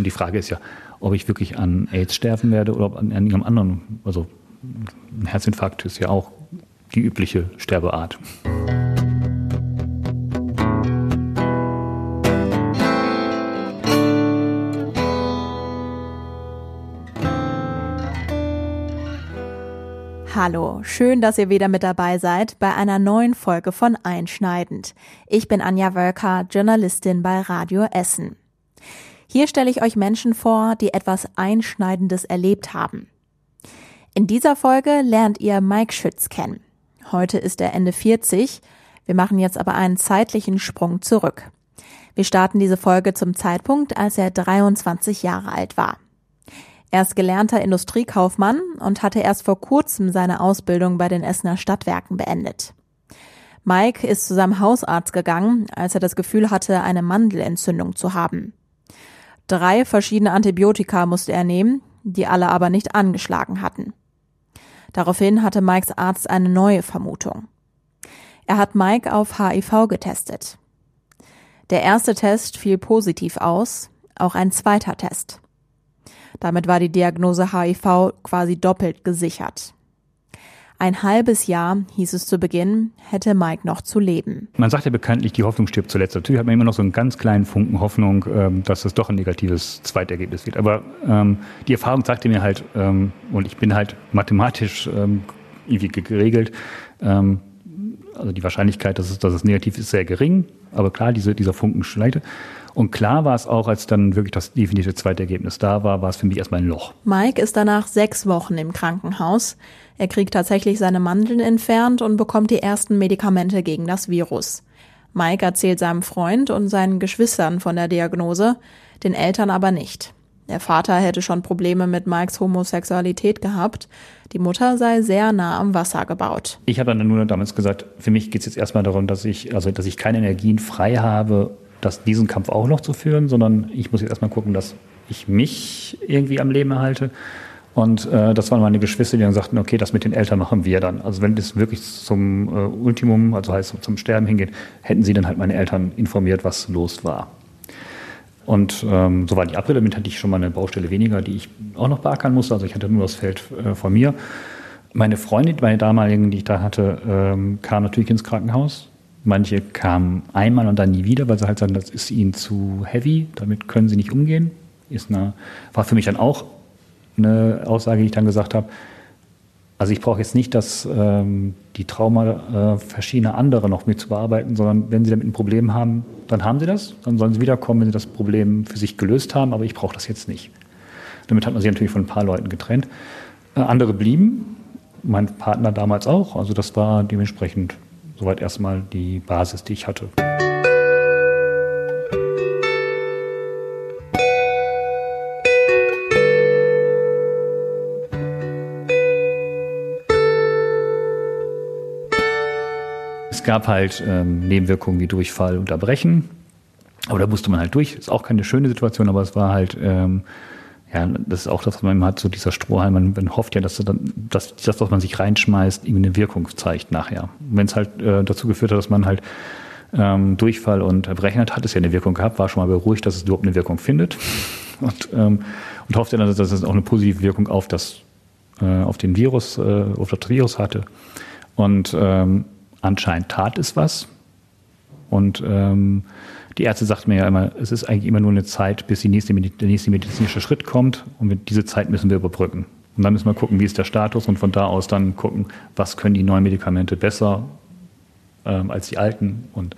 Und die Frage ist ja, ob ich wirklich an AIDS sterben werde oder an, an irgendeinem anderen. Also ein Herzinfarkt ist ja auch die übliche Sterbeart. Hallo, schön, dass ihr wieder mit dabei seid bei einer neuen Folge von Einschneidend. Ich bin Anja Wölker, Journalistin bei Radio Essen. Hier stelle ich euch Menschen vor, die etwas Einschneidendes erlebt haben. In dieser Folge lernt ihr Mike Schütz kennen. Heute ist er Ende 40. Wir machen jetzt aber einen zeitlichen Sprung zurück. Wir starten diese Folge zum Zeitpunkt, als er 23 Jahre alt war. Er ist gelernter Industriekaufmann und hatte erst vor kurzem seine Ausbildung bei den Essener Stadtwerken beendet. Mike ist zu seinem Hausarzt gegangen, als er das Gefühl hatte, eine Mandelentzündung zu haben. Drei verschiedene Antibiotika musste er nehmen, die alle aber nicht angeschlagen hatten. Daraufhin hatte Mikes Arzt eine neue Vermutung. Er hat Mike auf HIV getestet. Der erste Test fiel positiv aus, auch ein zweiter Test. Damit war die Diagnose HIV quasi doppelt gesichert. Ein halbes Jahr, hieß es zu Beginn, hätte Mike noch zu leben. Man sagt ja bekanntlich, die Hoffnung stirbt zuletzt. Natürlich hat man immer noch so einen ganz kleinen Funken Hoffnung, ähm, dass es doch ein negatives Zweitergebnis wird. Aber ähm, die Erfahrung sagte mir halt, ähm, und ich bin halt mathematisch ähm, irgendwie geregelt, ähm, also die Wahrscheinlichkeit, dass es, dass es negativ ist, sehr gering. Aber klar, diese, dieser Funken schleitet. Und klar war es auch, als dann wirklich das definitive zweite Ergebnis da war, war es für mich erstmal ein Loch. Mike ist danach sechs Wochen im Krankenhaus. Er kriegt tatsächlich seine Mandeln entfernt und bekommt die ersten Medikamente gegen das Virus. Mike erzählt seinem Freund und seinen Geschwistern von der Diagnose, den Eltern aber nicht. Der Vater hätte schon Probleme mit Mikes Homosexualität gehabt. Die Mutter sei sehr nah am Wasser gebaut. Ich habe dann nur damals gesagt, für mich geht es jetzt erstmal darum, dass ich, also dass ich keine Energien frei habe, das, diesen Kampf auch noch zu führen, sondern ich muss jetzt erstmal gucken, dass ich mich irgendwie am Leben erhalte. Und äh, das waren meine Geschwister, die dann sagten, okay, das mit den Eltern machen wir dann. Also wenn das wirklich zum äh, Ultimum, also heißt zum Sterben hingeht, hätten sie dann halt meine Eltern informiert, was los war. Und ähm, so war die April, damit hatte ich schon mal eine Baustelle weniger, die ich auch noch beackern musste. Also ich hatte nur das Feld äh, von mir. Meine Freundin, meine damaligen, die ich da hatte, ähm, kam natürlich ins Krankenhaus. Manche kamen einmal und dann nie wieder, weil sie halt sagen, das ist ihnen zu heavy, damit können sie nicht umgehen. Ist eine, war für mich dann auch eine Aussage, die ich dann gesagt habe. Also ich brauche jetzt nicht, dass ähm, die Trauma äh, verschiedener andere noch mit zu bearbeiten, sondern wenn sie damit ein Problem haben, dann haben sie das. Dann sollen sie wiederkommen, wenn sie das Problem für sich gelöst haben, aber ich brauche das jetzt nicht. Damit hat man sich natürlich von ein paar Leuten getrennt. Äh, andere blieben, mein Partner damals auch. Also das war dementsprechend Soweit erstmal die Basis, die ich hatte. Es gab halt ähm, Nebenwirkungen wie Durchfall und Erbrechen. Aber da musste man halt durch. Ist auch keine schöne Situation, aber es war halt ähm, ja, das ist auch das, was man hat, so dieser Strohhalm. Man, man hofft ja, dass, dann, dass das, was man sich reinschmeißt, irgendwie eine Wirkung zeigt nachher. Wenn es halt äh, dazu geführt hat, dass man halt ähm, Durchfall und Erbrechen hat, hat es ja eine Wirkung gehabt, war schon mal beruhigt, dass es überhaupt eine Wirkung findet. Und, ähm, und hofft ja dann, dass es auch eine positive Wirkung auf das, äh, auf den Virus, äh, auf das Virus hatte. Und ähm, anscheinend tat es was. Und ähm, die Ärzte sagten mir ja immer, es ist eigentlich immer nur eine Zeit, bis nächste, der nächste medizinische Schritt kommt und diese Zeit müssen wir überbrücken. Und dann müssen wir gucken, wie ist der Status und von da aus dann gucken, was können die neuen Medikamente besser ähm, als die alten. Und, und,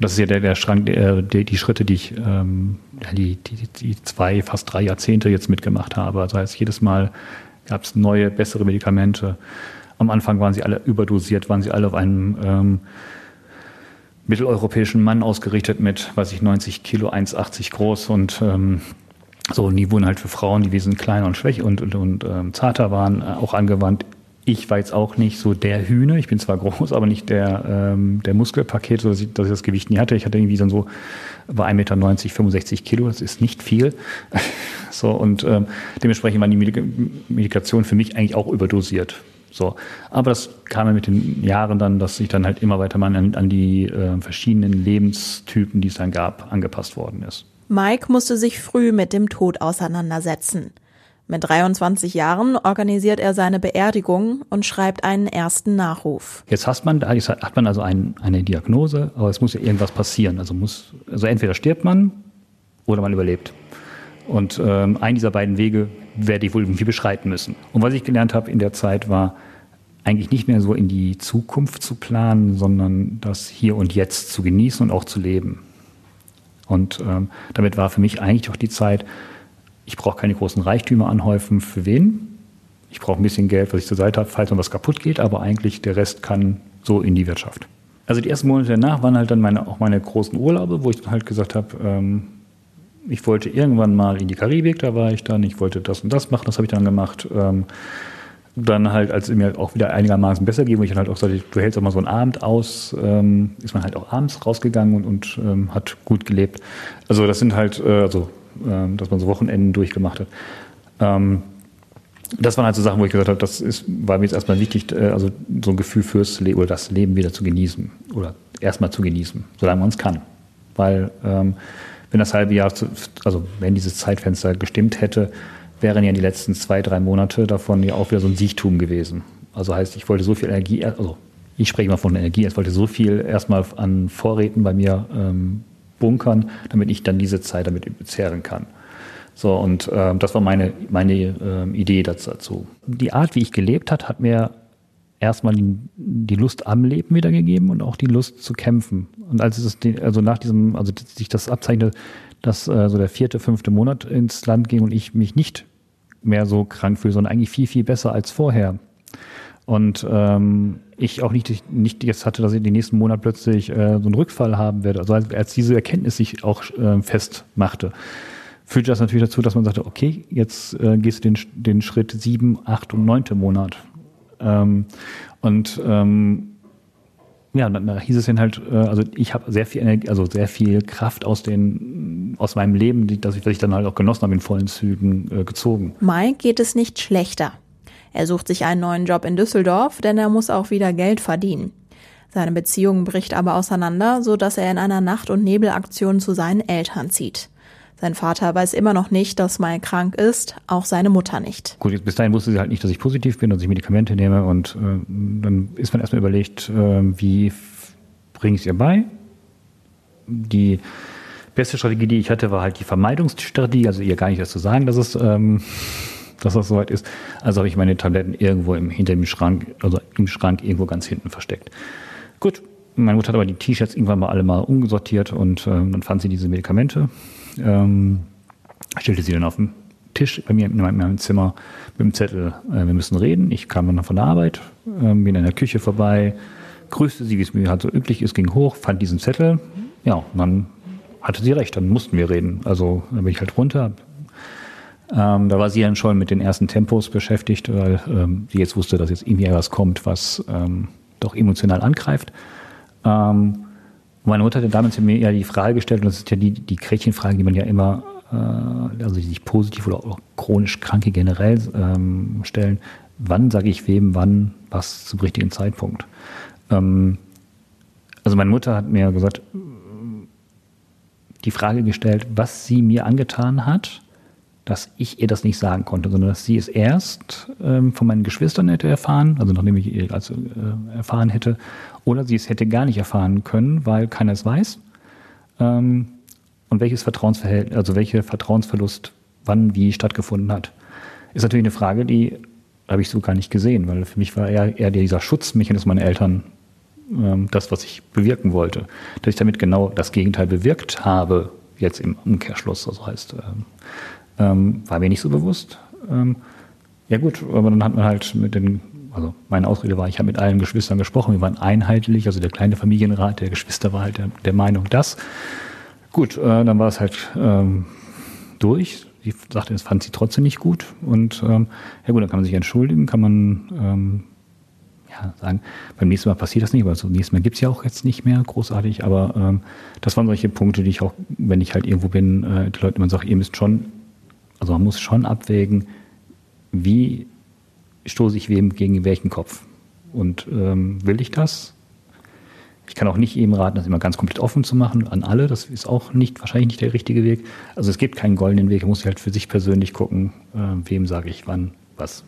das ist ja der, der Schrank, der, der, die Schritte, die ich ähm, die, die, die zwei, fast drei Jahrzehnte jetzt mitgemacht habe. Also heißt, jedes Mal gab es neue, bessere Medikamente. Am Anfang waren sie alle überdosiert, waren sie alle auf einem ähm, mitteleuropäischen Mann ausgerichtet mit, weiß ich, 90 Kilo, 1,80 groß und ähm, so, und die wurden halt für Frauen, die wesentlich kleiner und schwächer und, und, und ähm, zarter waren, äh, auch angewandt. Ich war jetzt auch nicht so der Hühne. Ich bin zwar groß, aber nicht der, ähm, der Muskelpaket, so dass ich, dass ich das Gewicht nie hatte. Ich hatte irgendwie so, so war 1,90 Meter, 65 Kilo. Das ist nicht viel. so, und ähm, dementsprechend waren die Medikation für mich eigentlich auch überdosiert. So. Aber das kam ja mit den Jahren dann, dass sich dann halt immer weiter mal an, an die äh, verschiedenen Lebenstypen, die es dann gab, angepasst worden ist. Mike musste sich früh mit dem Tod auseinandersetzen. Mit 23 Jahren organisiert er seine Beerdigung und schreibt einen ersten Nachruf. Jetzt hat man, hat man also ein, eine Diagnose, aber es muss ja irgendwas passieren. Also, muss, also entweder stirbt man oder man überlebt. Und ähm, einen dieser beiden Wege werde ich wohl irgendwie beschreiten müssen. Und was ich gelernt habe in der Zeit war, eigentlich nicht mehr so in die Zukunft zu planen, sondern das Hier und Jetzt zu genießen und auch zu leben. Und ähm, damit war für mich eigentlich auch die Zeit, ich brauche keine großen Reichtümer anhäufen. Für wen? Ich brauche ein bisschen Geld, was ich zur Seite habe, falls mal was kaputt geht, aber eigentlich der Rest kann so in die Wirtschaft. Also die ersten Monate danach waren halt dann meine, auch meine großen Urlaube, wo ich dann halt gesagt habe, ähm, ich wollte irgendwann mal in die Karibik, da war ich dann, ich wollte das und das machen, das habe ich dann gemacht. Ähm, dann halt, als es mir auch wieder einigermaßen besser ging, wo ich dann halt auch sagte, du hältst auch mal so einen Abend aus, ähm, ist man halt auch abends rausgegangen und, und ähm, hat gut gelebt. Also das sind halt, äh, also äh, dass man so Wochenenden durchgemacht hat. Ähm, das waren halt so Sachen, wo ich gesagt habe, das ist, war mir jetzt erstmal wichtig, äh, also so ein Gefühl fürs Leben oder das Leben wieder zu genießen oder erstmal zu genießen, solange man es kann. Weil ähm, wenn das halbe Jahr, zu, also wenn dieses Zeitfenster gestimmt hätte, wären ja die letzten zwei, drei Monate davon ja auch wieder so ein Siechtum gewesen. Also heißt, ich wollte so viel Energie, also ich spreche mal von Energie, ich wollte so viel erstmal an Vorräten bei mir ähm, bunkern, damit ich dann diese Zeit damit bezehren kann. So, und äh, das war meine, meine äh, Idee dazu. Die Art, wie ich gelebt hat, hat mir erstmal die, die Lust am Leben wiedergegeben und auch die Lust zu kämpfen. Und als es also nach diesem, also sich das abzeichnete, dass äh, so der vierte, fünfte Monat ins Land ging und ich mich nicht mehr so krank fühle, sondern eigentlich viel, viel besser als vorher. Und ähm, ich auch nicht, nicht jetzt hatte, dass ich den nächsten Monat plötzlich äh, so einen Rückfall haben werde. Also als, als diese Erkenntnis sich auch äh, festmachte, führte das natürlich dazu, dass man sagte, okay, jetzt äh, gehst du den, den Schritt sieben, acht und neunte Monat. Ähm, und ähm, ja, dann, hieß es dann halt, äh, also ich habe sehr viel Energie, also sehr viel Kraft aus den aus meinem Leben, die, dass ich, dass ich dann halt auch genossen habe, in vollen Zügen äh, gezogen. Mike geht es nicht schlechter. Er sucht sich einen neuen Job in Düsseldorf, denn er muss auch wieder Geld verdienen. Seine Beziehung bricht aber auseinander, so dass er in einer Nacht- und Nebelaktion zu seinen Eltern zieht. Sein Vater weiß immer noch nicht, dass Mike krank ist, auch seine Mutter nicht. Gut, bis dahin wusste sie halt nicht, dass ich positiv bin, dass ich Medikamente nehme und äh, dann ist man erstmal überlegt, äh, wie bringe ich es ihr bei? Die beste Strategie, die ich hatte, war halt die Vermeidungsstrategie, also ihr gar nicht erst zu sagen, dass es ähm, dass das soweit ist. Also habe ich meine Tabletten irgendwo im, hinter dem Schrank, also im Schrank irgendwo ganz hinten versteckt. Gut, meine Mutter hat aber die T-Shirts irgendwann mal alle mal umgesortiert und ähm, dann fand sie diese Medikamente, ähm, stellte sie dann auf den Tisch bei mir in meinem, in meinem Zimmer mit dem Zettel, äh, wir müssen reden. Ich kam dann von der Arbeit, äh, bin in der Küche vorbei, grüßte sie, wie es mir halt so üblich ist, ging hoch, fand diesen Zettel. Ja, und dann hatte sie recht, dann mussten wir reden. Also dann bin ich halt runter, ähm, da war sie dann schon mit den ersten Tempos beschäftigt, weil ähm, sie jetzt wusste, dass jetzt irgendwie etwas kommt, was ähm, doch emotional angreift. Ähm, meine Mutter hat damals mir ja die Frage gestellt, und das ist ja die, die Gretchenfrage, die man ja immer, äh, also die sich positiv oder auch chronisch Kranke generell ähm, stellen. Wann sage ich wem, wann, was zum richtigen Zeitpunkt? Ähm, also meine Mutter hat mir gesagt, die Frage gestellt, was sie mir angetan hat dass ich ihr das nicht sagen konnte, sondern dass sie es erst ähm, von meinen Geschwistern hätte erfahren, also nachdem ich ihr also, äh, erfahren hätte, oder sie es hätte gar nicht erfahren können, weil keiner es weiß. Ähm, und welches Vertrauensverhältnis, also welcher Vertrauensverlust wann wie stattgefunden hat. Ist natürlich eine Frage, die habe ich so gar nicht gesehen, weil für mich war eher, eher dieser Schutzmechanismus meiner Eltern ähm, das, was ich bewirken wollte. Dass ich damit genau das Gegenteil bewirkt habe, jetzt im Umkehrschluss, also heißt, ähm, war mir nicht so bewusst. Ähm, ja gut, aber dann hat man halt mit den, also meine Ausrede war, ich habe mit allen Geschwistern gesprochen, wir waren einheitlich, also der kleine Familienrat der Geschwister war halt der, der Meinung, dass. Gut, äh, dann war es halt ähm, durch. Sie sagte, das fand sie trotzdem nicht gut. Und ähm, ja gut, dann kann man sich entschuldigen, kann man ähm, ja, sagen, beim nächsten Mal passiert das nicht, weil so nächstes Mal gibt es ja auch jetzt nicht mehr großartig, aber ähm, das waren solche Punkte, die ich auch, wenn ich halt irgendwo bin, äh, die Leute immer sagen, ihr müsst schon also man muss schon abwägen, wie stoße ich wem gegen welchen Kopf. Und ähm, will ich das? Ich kann auch nicht eben raten, das immer ganz komplett offen zu machen an alle. Das ist auch nicht, wahrscheinlich nicht der richtige Weg. Also es gibt keinen goldenen Weg. Man muss halt für sich persönlich gucken, äh, wem sage ich wann was.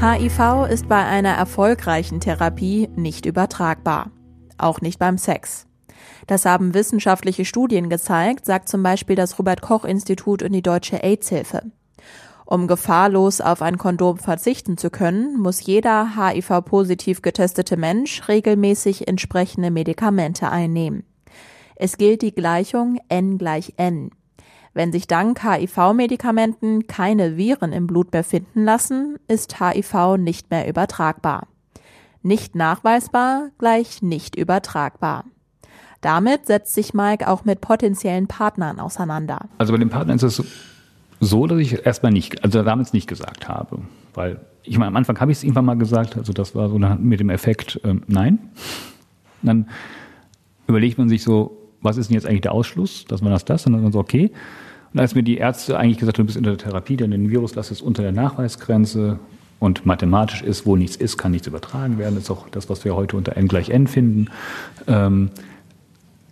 HIV ist bei einer erfolgreichen Therapie nicht übertragbar. Auch nicht beim Sex. Das haben wissenschaftliche Studien gezeigt, sagt zum Beispiel das Robert Koch Institut und die Deutsche AIDS-Hilfe. Um gefahrlos auf ein Kondom verzichten zu können, muss jeder HIV-positiv getestete Mensch regelmäßig entsprechende Medikamente einnehmen. Es gilt die Gleichung N gleich N. Wenn sich dank HIV-Medikamenten keine Viren im Blut mehr finden lassen, ist HIV nicht mehr übertragbar. Nicht nachweisbar gleich nicht übertragbar. Damit setzt sich Mike auch mit potenziellen Partnern auseinander. Also bei den Partnern ist es so, dass ich erstmal nicht, also damals nicht gesagt habe. Weil ich meine, am Anfang habe ich es irgendwann mal gesagt, also das war so mit dem Effekt, ähm, nein. Dann überlegt man sich so, was ist denn jetzt eigentlich der Ausschluss, dass man das das? Und dann so, okay, und als mir die Ärzte eigentlich gesagt haben, du bist in der Therapie, denn den Viruslast ist unter der Nachweisgrenze und mathematisch ist, wo nichts ist, kann nichts übertragen werden. Das ist auch das, was wir heute unter n gleich n finden. Ähm,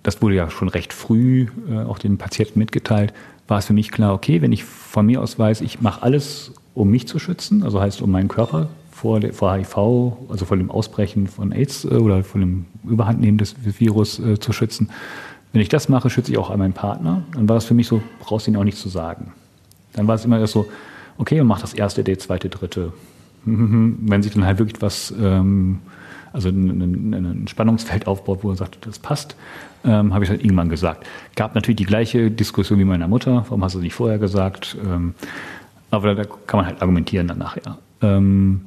das wurde ja schon recht früh äh, auch den Patienten mitgeteilt. War es für mich klar, okay, wenn ich von mir aus weiß, ich mache alles, um mich zu schützen, also heißt um meinen Körper vor, HIV, also vor dem Ausbrechen von AIDS äh, oder von dem Überhandnehmen des Virus äh, zu schützen, wenn ich das mache, schütze ich auch meinen Partner. Dann war es für mich so, brauchst du ihn auch nicht zu sagen. Dann war es immer erst so, okay, und mach das erste Date, zweite, dritte. Wenn sich dann halt wirklich was, ähm, also ein, ein, Spannungsfeld aufbaut, wo er sagt, das passt, ähm, habe ich halt irgendwann gesagt. Gab natürlich die gleiche Diskussion wie meiner Mutter, warum hast du es nicht vorher gesagt? Ähm, aber da kann man halt argumentieren dann nachher. Ähm,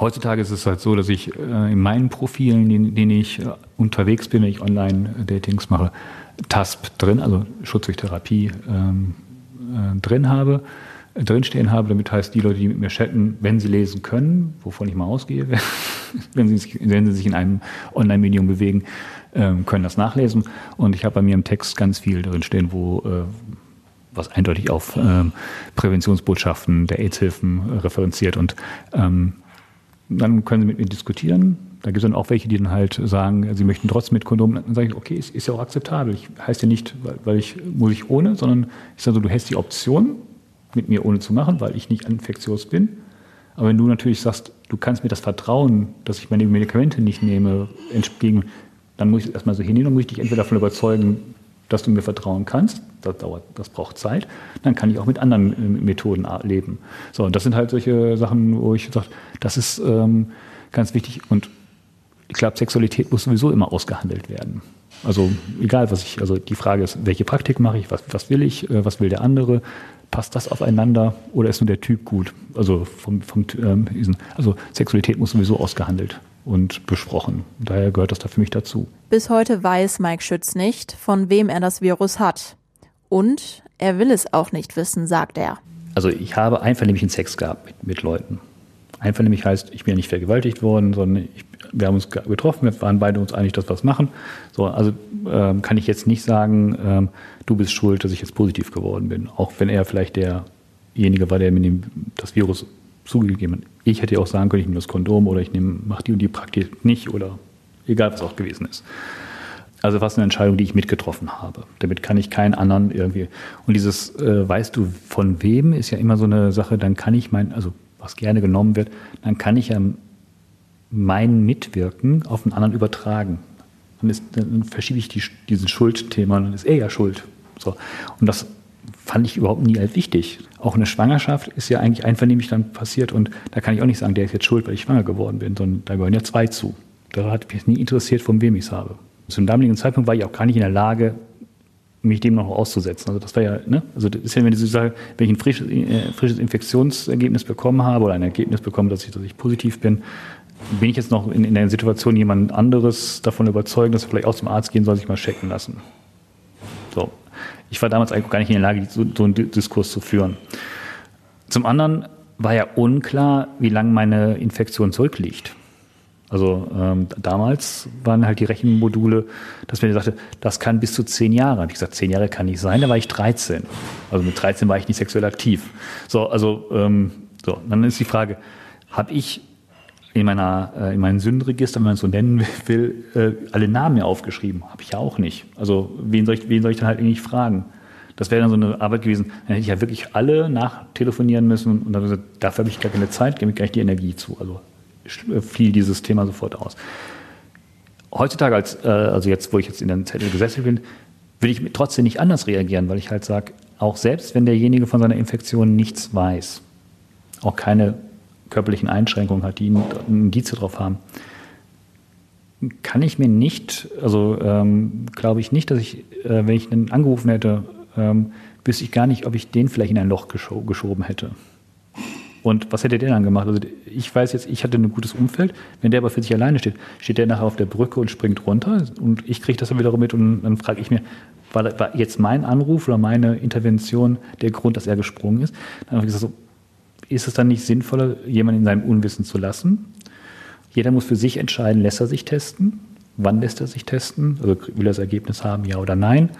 Heutzutage ist es halt so, dass ich äh, in meinen Profilen, in denen ich äh, unterwegs bin, wenn ich Online-Datings mache, TASP drin, also Schutz durch Therapie ähm, äh, drin habe, äh, drinstehen habe. Damit heißt, die Leute, die mit mir chatten, wenn sie lesen können, wovon ich mal ausgehe, wenn sie sich, wenn sie sich in einem Online-Medium bewegen, ähm, können das nachlesen. Und ich habe bei mir im Text ganz viel drinstehen, wo äh, was eindeutig auf ähm, Präventionsbotschaften der AIDS-Hilfen referenziert und ähm, dann können sie mit mir diskutieren. Da gibt es dann auch welche, die dann halt sagen, sie möchten trotzdem mit Kondom. Dann sage ich, okay, ist, ist ja auch akzeptabel. Ich heißt ja nicht, weil, weil ich muss ich ohne, sondern ich sage so, du hast die Option, mit mir ohne zu machen, weil ich nicht infektiös bin. Aber wenn du natürlich sagst, du kannst mir das vertrauen, dass ich meine Medikamente nicht nehme, entgegen, dann muss ich es erstmal so hinnehmen und muss ich dich entweder davon überzeugen, dass du mir vertrauen kannst, das dauert, das braucht Zeit, dann kann ich auch mit anderen äh, Methoden leben. So, und das sind halt solche Sachen, wo ich sage, das ist ähm, ganz wichtig und ich glaube, Sexualität muss sowieso immer ausgehandelt werden. Also egal, was ich, also die Frage ist, welche Praktik mache ich, was, was will ich, äh, was will der andere, passt das aufeinander oder ist nur der Typ gut? Also vom, vom ähm, also Sexualität muss sowieso ausgehandelt und besprochen. Daher gehört das da für mich dazu. Bis heute weiß Mike Schütz nicht, von wem er das Virus hat. Und er will es auch nicht wissen, sagt er. Also ich habe einvernehmlichen Sex gehabt mit, mit Leuten. Einvernehmlich heißt, ich bin ja nicht vergewaltigt worden, sondern ich, wir haben uns getroffen, wir waren beide uns einig, dass wir was machen. So, also ähm, kann ich jetzt nicht sagen, ähm, du bist schuld, dass ich jetzt positiv geworden bin. Auch wenn er vielleicht derjenige war, der mir das Virus zugegeben hat. Ich hätte ja auch sagen können, ich nehme das Kondom oder ich nehme, mache die und die Praktik nicht oder egal, was auch gewesen ist. Also was eine Entscheidung, die ich mitgetroffen habe. Damit kann ich keinen anderen irgendwie. Und dieses, äh, weißt du von wem, ist ja immer so eine Sache, dann kann ich mein, also was gerne genommen wird, dann kann ich ja mein Mitwirken auf einen anderen übertragen. Dann, ist, dann verschiebe ich die, diesen Schuldthema und dann ist er ja schuld. So. Und das fand ich überhaupt nie als wichtig. Auch eine Schwangerschaft ist ja eigentlich einvernehmlich dann passiert und da kann ich auch nicht sagen, der ist jetzt schuld, weil ich schwanger geworden bin, sondern da gehören ja zwei zu. Da hat mich nie interessiert, von wem ich es habe. Zum damaligen Zeitpunkt war ich auch gar nicht in der Lage, mich dem noch auszusetzen. Also das war ja, ne? Also das ist ja, wenn ich, sage, wenn ich ein frisches, äh, frisches Infektionsergebnis bekommen habe oder ein Ergebnis bekomme, dass ich, dass ich positiv bin, bin ich jetzt noch in, in der Situation, jemand anderes davon überzeugen, dass er vielleicht aus dem Arzt gehen soll, sich mal checken lassen. So. Ich war damals eigentlich gar nicht in der Lage, so, so einen Diskurs zu führen. Zum anderen war ja unklar, wie lange meine Infektion zurückliegt. Also ähm, damals waren halt die Rechenmodule, dass mir sagte, das kann bis zu zehn Jahre. Habe ich gesagt, zehn Jahre kann nicht sein, da war ich 13. Also mit 13 war ich nicht sexuell aktiv. So, also ähm, So, dann ist die Frage, habe ich in meiner äh, in meinem Sündenregister, wenn man es so nennen will, äh, alle Namen mir aufgeschrieben? Habe ich ja auch nicht. Also wen soll ich, wen soll ich dann halt nicht fragen? Das wäre dann so eine Arbeit gewesen, dann hätte ich ja wirklich alle nachtelefonieren müssen und dann gesagt, dafür habe ich gar keine Zeit, gebe ich gleich die Energie zu. Also fiel dieses Thema sofort aus. Heutzutage, als, äh, also jetzt, wo ich jetzt in der Zettel gesessen bin, würde ich trotzdem nicht anders reagieren, weil ich halt sage, auch selbst wenn derjenige von seiner Infektion nichts weiß, auch keine körperlichen Einschränkungen hat, die ein Indiz darauf haben, kann ich mir nicht, also ähm, glaube ich nicht, dass ich, äh, wenn ich einen angerufen hätte, ähm, wüsste ich gar nicht, ob ich den vielleicht in ein Loch gescho geschoben hätte. Und was hätte der dann gemacht? Also ich weiß jetzt, ich hatte ein gutes Umfeld. Wenn der aber für sich alleine steht, steht der nachher auf der Brücke und springt runter und ich kriege das dann wiederum mit und dann frage ich mir, war, war, jetzt mein Anruf oder meine Intervention der Grund, dass er gesprungen ist? Dann habe ich gesagt, so, ist es dann nicht sinnvoller, jemanden in seinem Unwissen zu lassen? Jeder muss für sich entscheiden, lässt er sich testen? Wann lässt er sich testen? Also will er das Ergebnis haben, ja oder nein?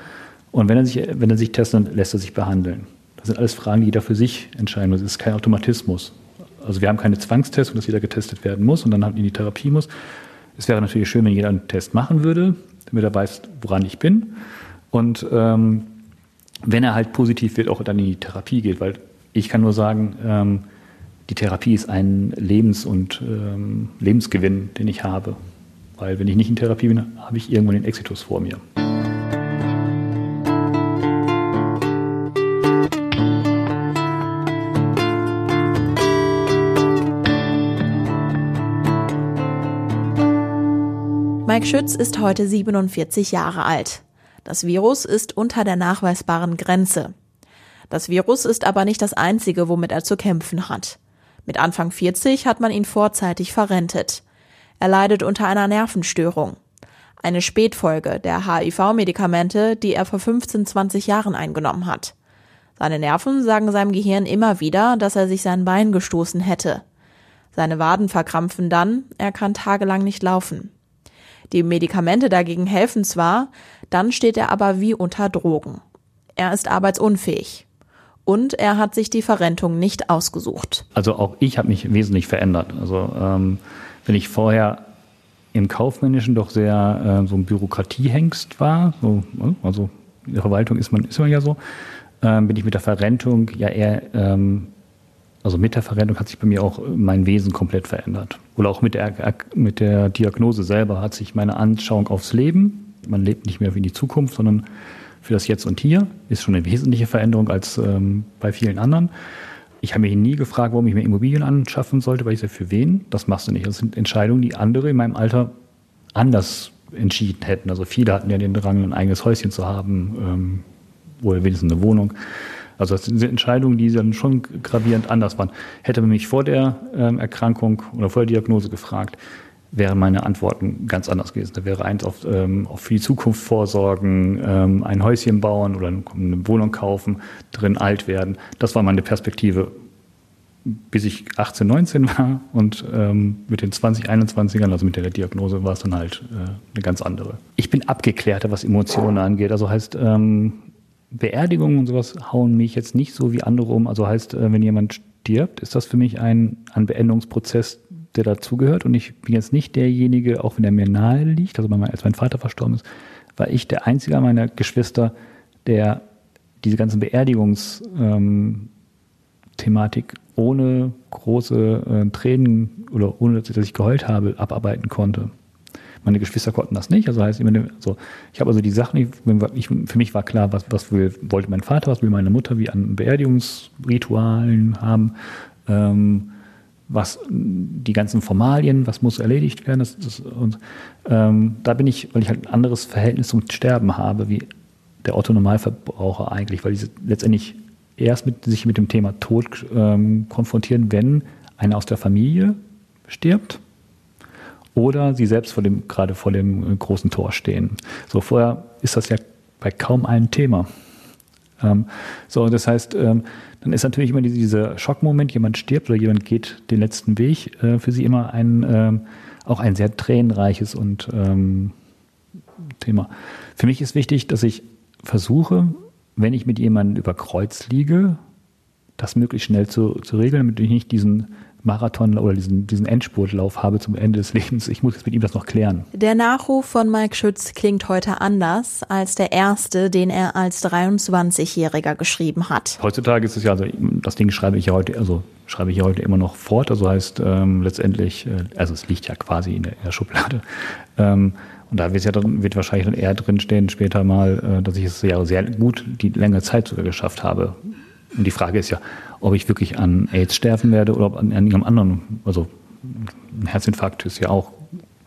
Und wenn er sich, wenn er sich testet, dann lässt er sich behandeln. Das sind alles Fragen, die jeder für sich entscheiden muss. Es ist kein Automatismus. Also wir haben keine Zwangstestung, dass jeder getestet werden muss und dann in die Therapie muss. Es wäre natürlich schön, wenn jeder einen Test machen würde, damit er weiß, woran ich bin. Und ähm, wenn er halt positiv wird, auch dann in die Therapie geht, weil ich kann nur sagen, ähm, die Therapie ist ein Lebens- und ähm, Lebensgewinn, den ich habe. Weil wenn ich nicht in Therapie bin, habe ich irgendwann den Exitus vor mir. Mike Schütz ist heute 47 Jahre alt. Das Virus ist unter der nachweisbaren Grenze. Das Virus ist aber nicht das einzige, womit er zu kämpfen hat. Mit Anfang 40 hat man ihn vorzeitig verrentet. Er leidet unter einer Nervenstörung. Eine Spätfolge der HIV-Medikamente, die er vor 15, 20 Jahren eingenommen hat. Seine Nerven sagen seinem Gehirn immer wieder, dass er sich sein Bein gestoßen hätte. Seine Waden verkrampfen dann, er kann tagelang nicht laufen. Die Medikamente dagegen helfen zwar, dann steht er aber wie unter Drogen. Er ist arbeitsunfähig. Und er hat sich die Verrentung nicht ausgesucht. Also auch ich habe mich wesentlich verändert. Also ähm, wenn ich vorher im Kaufmännischen doch sehr äh, so ein Bürokratiehengst war, so, ne, also in der Verwaltung ist man, ist man ja so, ähm, bin ich mit der Verrentung ja eher ähm, also mit der Verrentung hat sich bei mir auch mein Wesen komplett verändert. Oder auch mit der, mit der Diagnose selber hat sich meine Anschauung aufs Leben, man lebt nicht mehr für die Zukunft, sondern für das Jetzt und Hier, ist schon eine wesentliche Veränderung als ähm, bei vielen anderen. Ich habe mich nie gefragt, warum ich mir Immobilien anschaffen sollte, weil ich sage, für wen? Das machst du nicht. Das sind Entscheidungen, die andere in meinem Alter anders entschieden hätten. Also viele hatten ja den Drang, ein eigenes Häuschen zu haben ähm, oder wenigstens eine Wohnung. Also das sind Entscheidungen, die dann schon gravierend anders waren. Hätte man mich vor der ähm, Erkrankung oder vor der Diagnose gefragt, wären meine Antworten ganz anders gewesen. Da wäre eins auf, ähm, auf für die Zukunft vorsorgen, ähm, ein Häuschen bauen oder eine Wohnung kaufen, drin alt werden. Das war meine Perspektive, bis ich 18, 19 war und ähm, mit den 20, 21ern, also mit der Diagnose, war es dann halt äh, eine ganz andere. Ich bin abgeklärter, was Emotionen angeht. Also heißt, ähm, Beerdigungen und sowas hauen mich jetzt nicht so wie andere um. Also heißt, äh, wenn jemand stirbt, ist das für mich ein, ein Beendungsprozess, der dazugehört. Und ich bin jetzt nicht derjenige, auch wenn er mir nahe liegt, also als mein Vater verstorben ist, war ich der einzige meiner Geschwister, der diese ganzen Beerdigungsthematik ähm, ohne große äh, Tränen oder ohne dass ich geheult habe, abarbeiten konnte. Meine Geschwister konnten das nicht. Also heißt, also ich habe also die Sachen, ich, für mich war klar, was, was will, wollte mein Vater, was will meine Mutter, wie an Beerdigungsritualen haben, ähm, was die ganzen Formalien, was muss erledigt werden. Das, das, und ähm, da bin ich, weil ich halt ein anderes Verhältnis zum Sterben habe, wie der Otto Normalverbraucher eigentlich, weil die letztendlich erst mit, sich mit dem Thema Tod ähm, konfrontieren, wenn einer aus der Familie stirbt oder sie selbst vor dem, gerade vor dem äh, großen Tor stehen. So vorher ist das ja bei kaum einem Thema. Ähm, so, das heißt, ähm, dann ist natürlich immer dieser Schockmoment, jemand stirbt oder jemand geht den letzten Weg, äh, für sie immer ein, ähm, auch ein sehr tränenreiches und ähm, Thema. Für mich ist wichtig, dass ich versuche, wenn ich mit jemandem über Kreuz liege, das möglichst schnell zu, zu regeln, damit ich nicht diesen Marathon oder diesen, diesen Endspurtlauf habe zum Ende des Lebens. Ich muss jetzt mit ihm das noch klären. Der Nachruf von Mike Schütz klingt heute anders als der erste, den er als 23-Jähriger geschrieben hat. Heutzutage ist es ja, also das Ding schreibe ich ja heute, also schreibe ich ja heute immer noch fort. Also heißt ähm, letztendlich, äh, also es liegt ja quasi in der, in der Schublade. Ähm, und da wird ja dann, wird wahrscheinlich dann eher drinstehen später mal, äh, dass ich es ja sehr gut die längere Zeit sogar geschafft habe. Und die Frage ist ja, ob ich wirklich an AIDS sterben werde oder ob an, an irgendeinem anderen, also ein Herzinfarkt ist ja auch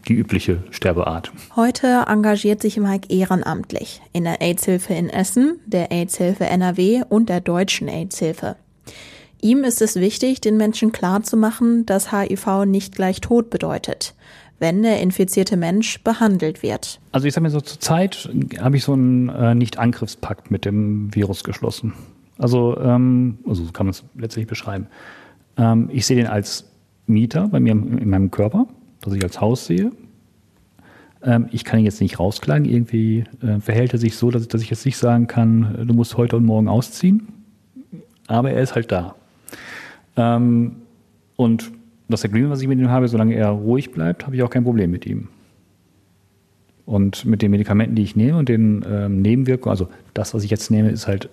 die übliche Sterbeart. Heute engagiert sich Mike ehrenamtlich in der AIDS-Hilfe in Essen, der AIDS-Hilfe NRW und der deutschen AIDS-Hilfe. Ihm ist es wichtig, den Menschen klarzumachen, dass HIV nicht gleich Tod bedeutet, wenn der infizierte Mensch behandelt wird. Also ich sage mir so, zur Zeit habe ich so einen äh, Nicht-Angriffspakt mit dem Virus geschlossen. Also, ähm, also so kann man es letztlich beschreiben. Ähm, ich sehe den als Mieter bei mir in meinem Körper, das ich als Haus sehe. Ähm, ich kann ihn jetzt nicht rausklagen. Irgendwie äh, verhält er sich so, dass, dass ich jetzt nicht sagen kann, äh, du musst heute und morgen ausziehen. Aber er ist halt da. Ähm, und das Agreement, was ich mit ihm habe, solange er ruhig bleibt, habe ich auch kein Problem mit ihm. Und mit den Medikamenten, die ich nehme und den ähm, Nebenwirkungen, also das, was ich jetzt nehme, ist halt,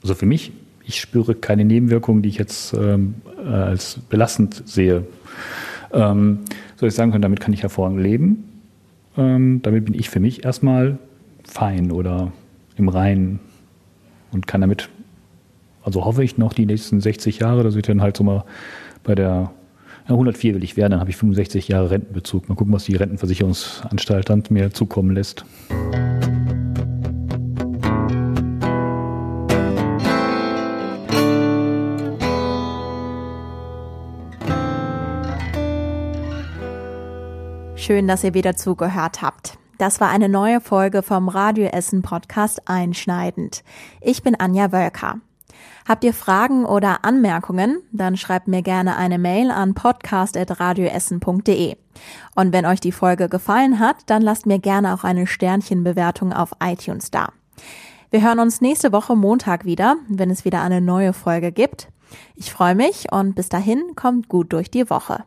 also für mich, ich spüre keine Nebenwirkungen, die ich jetzt ähm, äh, als belastend sehe. Ähm, soll ich sagen können, damit kann ich hervorragend leben. Ähm, damit bin ich für mich erstmal fein oder im Reinen und kann damit, also hoffe ich noch die nächsten 60 Jahre, dass ich dann halt so mal bei der 104 will ich werden, dann habe ich 65 Jahre Rentenbezug. Mal gucken, was die Rentenversicherungsanstalt dann mir zukommen lässt. Schön, dass ihr wieder zugehört habt. Das war eine neue Folge vom Radio Essen Podcast Einschneidend. Ich bin Anja Wölker. Habt ihr Fragen oder Anmerkungen? Dann schreibt mir gerne eine Mail an podcast.radioessen.de. Und wenn euch die Folge gefallen hat, dann lasst mir gerne auch eine Sternchenbewertung auf iTunes da. Wir hören uns nächste Woche Montag wieder, wenn es wieder eine neue Folge gibt. Ich freue mich und bis dahin kommt gut durch die Woche.